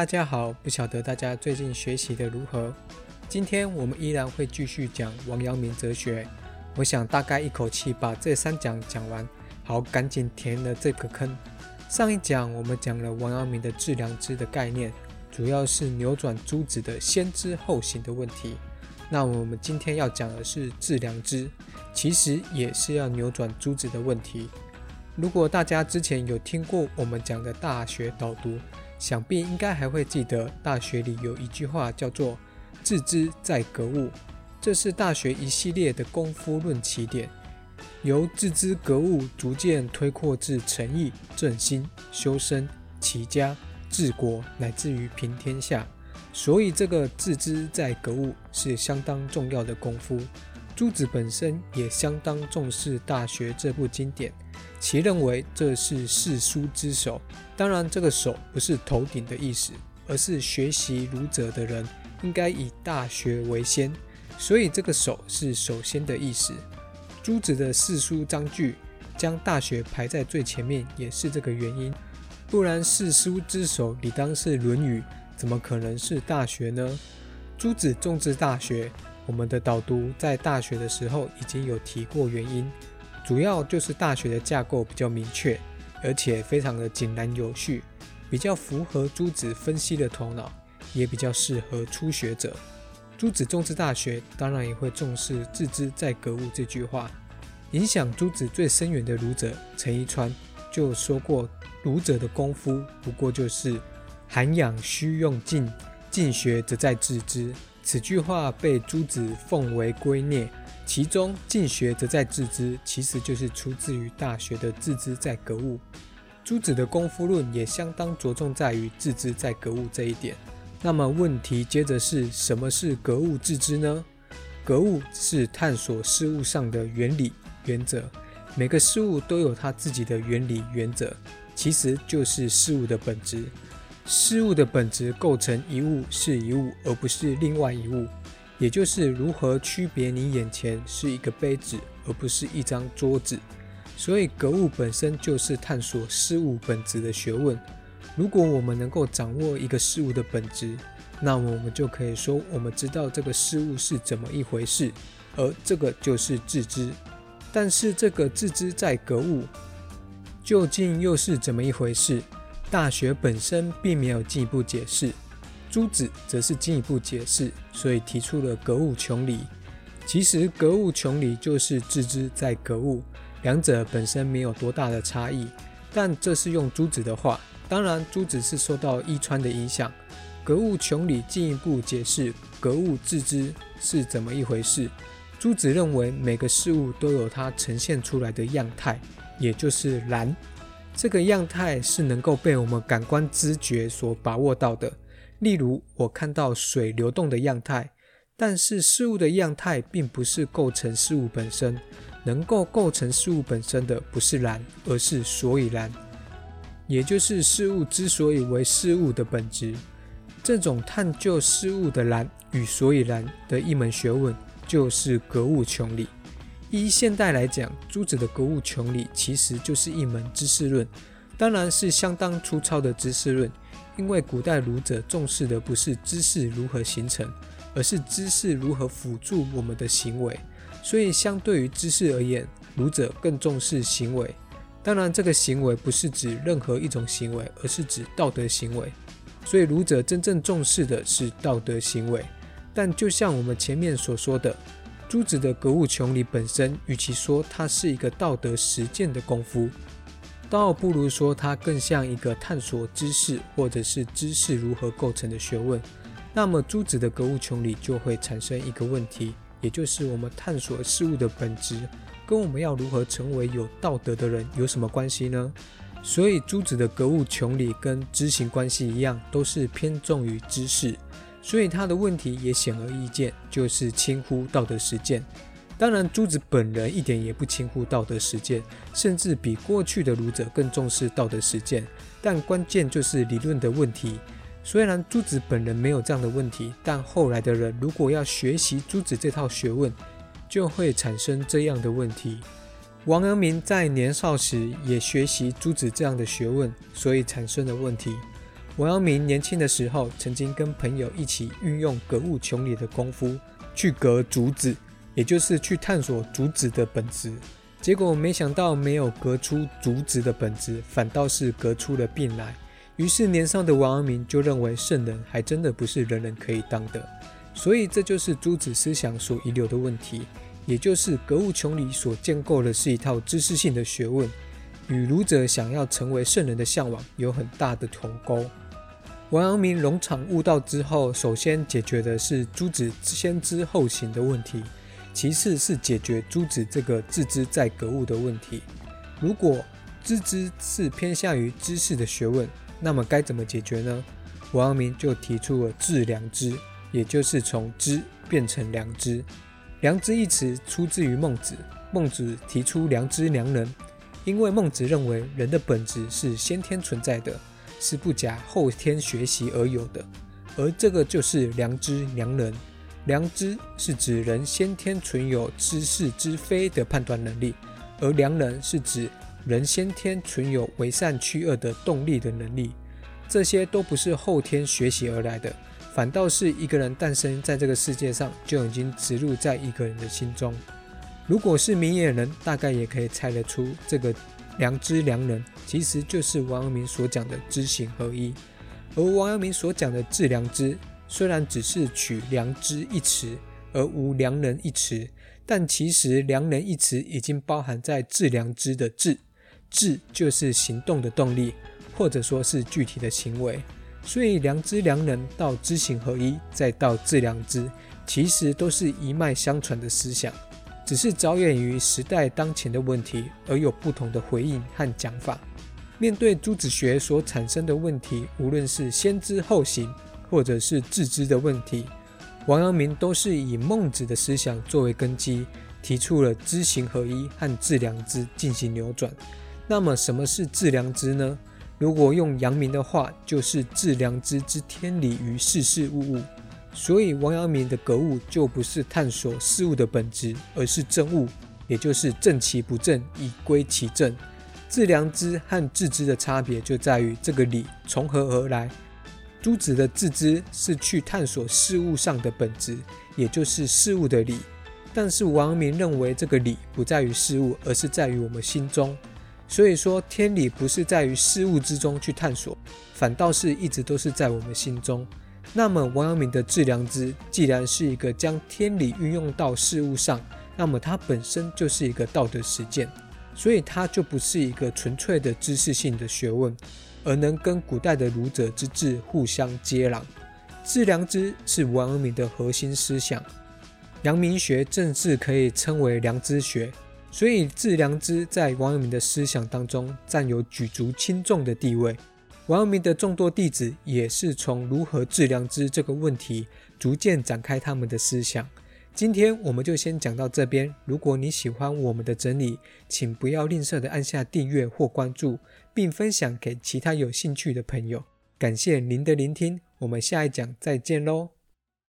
大家好！不晓得大家最近学习的如何？今天我们依然会继续讲王阳明哲学。我想大概一口气把这三讲讲完，好，赶紧填了这个坑。上一讲我们讲了王阳明的致良知的概念，主要是扭转诸子的先知后行的问题。那我们今天要讲的是致良知，其实也是要扭转诸子的问题。如果大家之前有听过我们讲的大学导读，想必应该还会记得大学里有一句话叫做“自知在格物”，这是大学一系列的功夫论起点，由自知格物逐渐推扩至诚意、正心、修身、齐家、治国，乃至于平天下。所以，这个自知在格物是相当重要的功夫。朱子本身也相当重视《大学》这部经典，其认为这是四书之首。当然，这个“首”不是头顶的意思，而是学习儒者的人应该以《大学》为先，所以这个“首”是首先的意思。朱子的四书章句将《大学》排在最前面，也是这个原因。不然，四书之首理当是《论语》。怎么可能是大学呢？朱子重视大学，我们的导读在大学的时候已经有提过原因，主要就是大学的架构比较明确，而且非常的井然有序，比较符合朱子分析的头脑，也比较适合初学者。朱子重视大学，当然也会重视“致知在格物”这句话。影响朱子最深远的儒者陈一川就说过：“儒者的功夫不过就是。”涵养须用尽，尽学则在致知。此句话被朱子奉为圭臬，其中进学则在致知，其实就是出自于《大学》的致知在格物。朱子的功夫论也相当着重在于致知在格物这一点。那么问题接着是什么是格物致知呢？格物是探索事物上的原理原则，每个事物都有它自己的原理原则，其实就是事物的本质。事物的本质构成一物是一物，而不是另外一物，也就是如何区别你眼前是一个杯子，而不是一张桌子。所以格物本身就是探索事物本质的学问。如果我们能够掌握一个事物的本质，那么我们就可以说我们知道这个事物是怎么一回事，而这个就是自知。但是这个自知在格物，究竟又是怎么一回事？大学本身并没有进一步解释，朱子则是进一步解释，所以提出了格物穷理。其实格物穷理就是致知在格物，两者本身没有多大的差异。但这是用朱子的话，当然朱子是受到伊川的影响。格物穷理进一步解释格物致知是怎么一回事。朱子认为每个事物都有它呈现出来的样态，也就是然。这个样态是能够被我们感官知觉所把握到的。例如，我看到水流动的样态，但是事物的样态并不是构成事物本身。能够构成事物本身的不是然，而是所以然，也就是事物之所以为事物的本质。这种探究事物的然与所以然的一门学问，就是格物穷理。依现代来讲，朱子的格物穷理其实就是一门知识论，当然是相当粗糙的知识论。因为古代儒者重视的不是知识如何形成，而是知识如何辅助我们的行为。所以，相对于知识而言，儒者更重视行为。当然，这个行为不是指任何一种行为，而是指道德行为。所以，儒者真正重视的是道德行为。但就像我们前面所说的。朱子的格物穷理本身，与其说它是一个道德实践的功夫，倒不如说它更像一个探索知识或者是知识如何构成的学问。那么，朱子的格物穷理就会产生一个问题，也就是我们探索事物的本质，跟我们要如何成为有道德的人有什么关系呢？所以，朱子的格物穷理跟知行关系一样，都是偏重于知识。所以他的问题也显而易见，就是轻忽道德实践。当然，朱子本人一点也不轻忽道德实践，甚至比过去的儒者更重视道德实践。但关键就是理论的问题。虽然朱子本人没有这样的问题，但后来的人如果要学习朱子这套学问，就会产生这样的问题。王阳明在年少时也学习朱子这样的学问，所以产生的问题。王阳明年轻的时候，曾经跟朋友一起运用格物穷理的功夫去格竹子，也就是去探索竹子的本质。结果没想到没有格出竹子的本质，反倒是格出了病来。于是年少的王阳明就认为圣人还真的不是人人可以当的。所以这就是诸子思想所遗留的问题，也就是格物穷理所建构的是一套知识性的学问，与儒者想要成为圣人的向往有很大的鸿沟。王阳明龙场悟道之后，首先解决的是诸子先知后行的问题，其次是解决诸子这个自知在格物的问题。如果知之是偏向于知识的学问，那么该怎么解决呢？王阳明就提出了致良知。也就是从知变成良知。良知一词出自于孟子，孟子提出良知良能，因为孟子认为人的本质是先天存在的，是不假后天学习而有的，而这个就是良知良能。良知是指人先天存有知是知非的判断能力，而良能是指人先天存有为善去恶的动力的能力，这些都不是后天学习而来的。反倒是一个人诞生在这个世界上，就已经植入在一个人的心中。如果是明眼人，大概也可以猜得出，这个良知良能，其实就是王阳明所讲的知行合一。而王阳明所讲的致良知，虽然只是取良知一词，而无良能一词，但其实良能一词已经包含在致良知的致，致就是行动的动力，或者说是具体的行为。所以良知良能到知行合一，再到致良知，其实都是一脉相传的思想，只是着眼于时代当前的问题而有不同的回应和讲法。面对诸子学所产生的问题，无论是先知后行，或者是自知的问题，王阳明都是以孟子的思想作为根基，提出了知行合一和致良知进行扭转。那么什么是致良知呢？如果用阳明的话，就是致良知之天理于事事物物。所以王阳明的格物就不是探索事物的本质，而是正物，也就是正其不正，以归其正。致良知和致知的差别就在于这个理从何而来。诸子的致知是去探索事物上的本质，也就是事物的理。但是王阳明认为这个理不在于事物，而是在于我们心中。所以说，天理不是在于事物之中去探索，反倒是一直都是在我们心中。那么，王阳明的致良知既然是一个将天理运用到事物上，那么它本身就是一个道德实践，所以它就不是一个纯粹的知识性的学问，而能跟古代的儒者之治互相接壤。致良知是王阳明的核心思想，阳明学正式可以称为良知学。所以，致良知在王阳明的思想当中占有举足轻重的地位。王阳明的众多弟子也是从如何治良知这个问题，逐渐展开他们的思想。今天我们就先讲到这边。如果你喜欢我们的整理，请不要吝啬的按下订阅或关注，并分享给其他有兴趣的朋友。感谢您的聆听，我们下一讲再见喽。